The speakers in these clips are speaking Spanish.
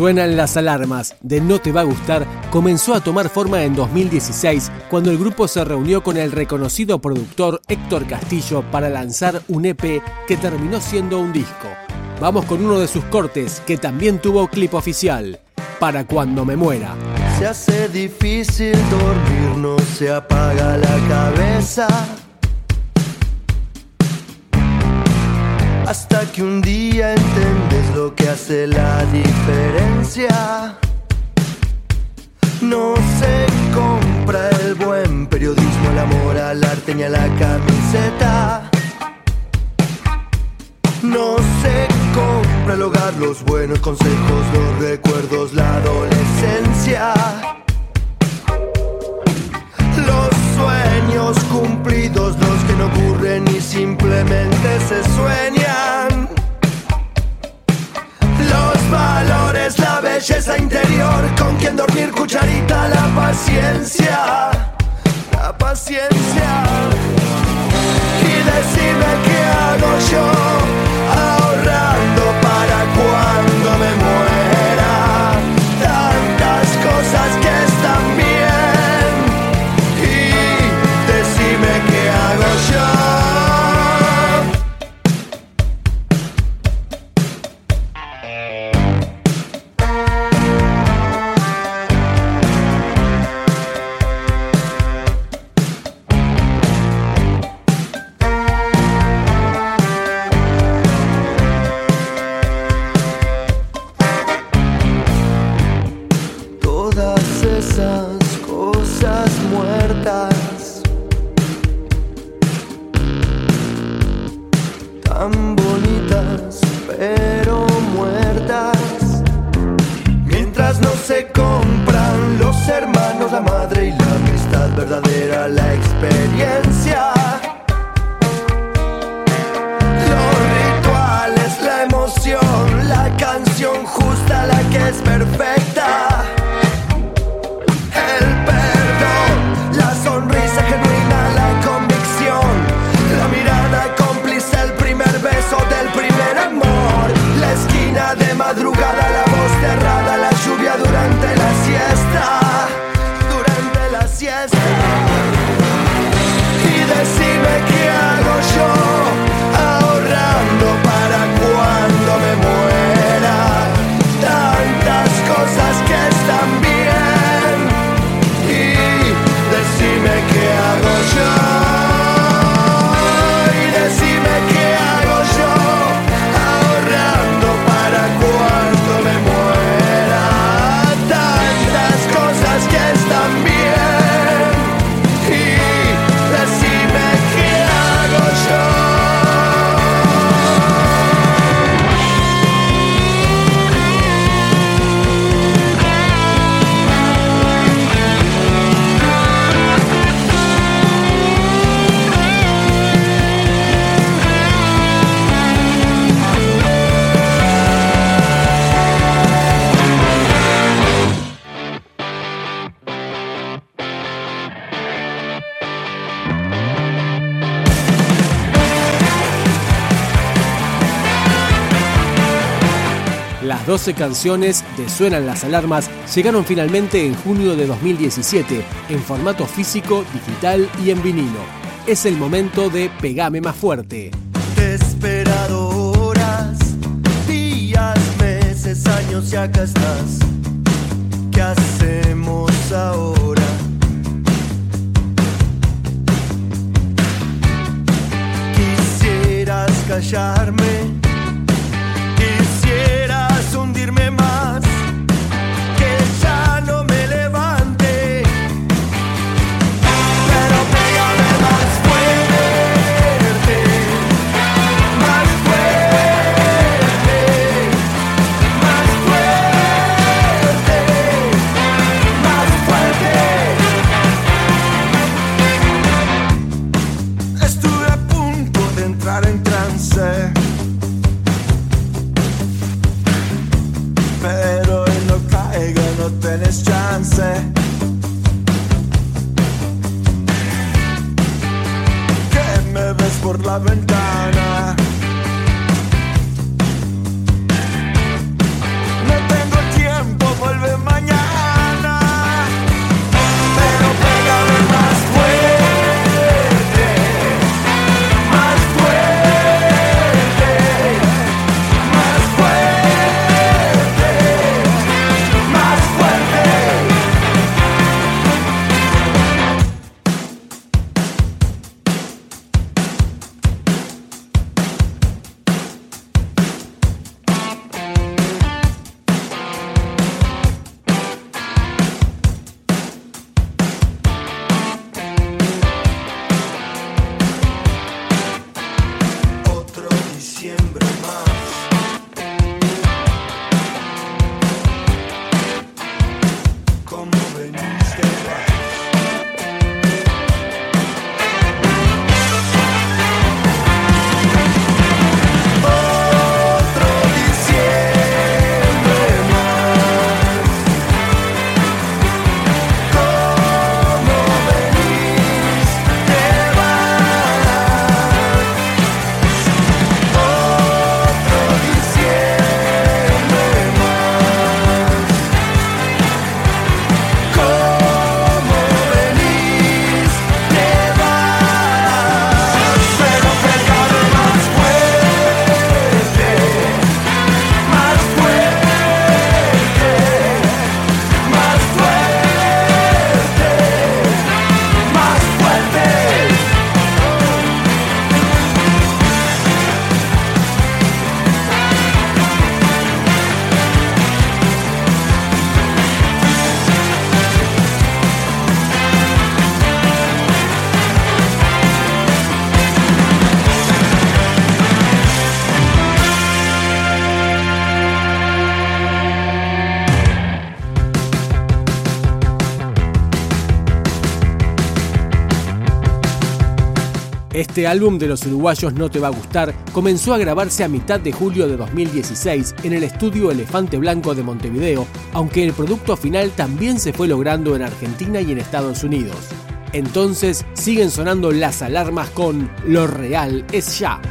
Suenan las alarmas de No Te Va a Gustar comenzó a tomar forma en 2016 cuando el grupo se reunió con el reconocido productor Héctor Castillo para lanzar un EP que terminó siendo un disco. Vamos con uno de sus cortes que también tuvo clip oficial, Para cuando me muera. Se hace difícil dormir, no se apaga la cabeza Hasta que un día entiendes lo que hace la diferencia. Amor al arte ni a la camiseta. No se compra el hogar, los buenos consejos, los recuerdos, la adolescencia. Los sueños cumplidos, los que no ocurren y simplemente se sueñan. Los valores, la belleza interior, con quien dormir cucharita, la paciencia, tan bonitas pero muertas. Mientras no se compran los hermanos la madre y la amistad verdadera la experiencia. Los rituales la emoción la canción justa la que es perfecta Las 12 canciones de Suenan las Alarmas llegaron finalmente en junio de 2017 en formato físico, digital y en vinilo. Es el momento de Pegame más fuerte. Te he esperado horas, días, meses, años y acá estás. ¿Qué hacemos ahora? Quisieras callarme, Este álbum de los uruguayos No Te Va a Gustar comenzó a grabarse a mitad de julio de 2016 en el estudio Elefante Blanco de Montevideo, aunque el producto final también se fue logrando en Argentina y en Estados Unidos. Entonces siguen sonando las alarmas con Lo real es ya.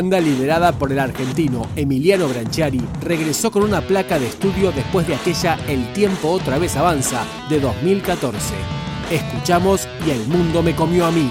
banda liderada por el argentino Emiliano Branchiari regresó con una placa de estudio después de aquella El tiempo otra vez avanza de 2014. Escuchamos y el mundo me comió a mí.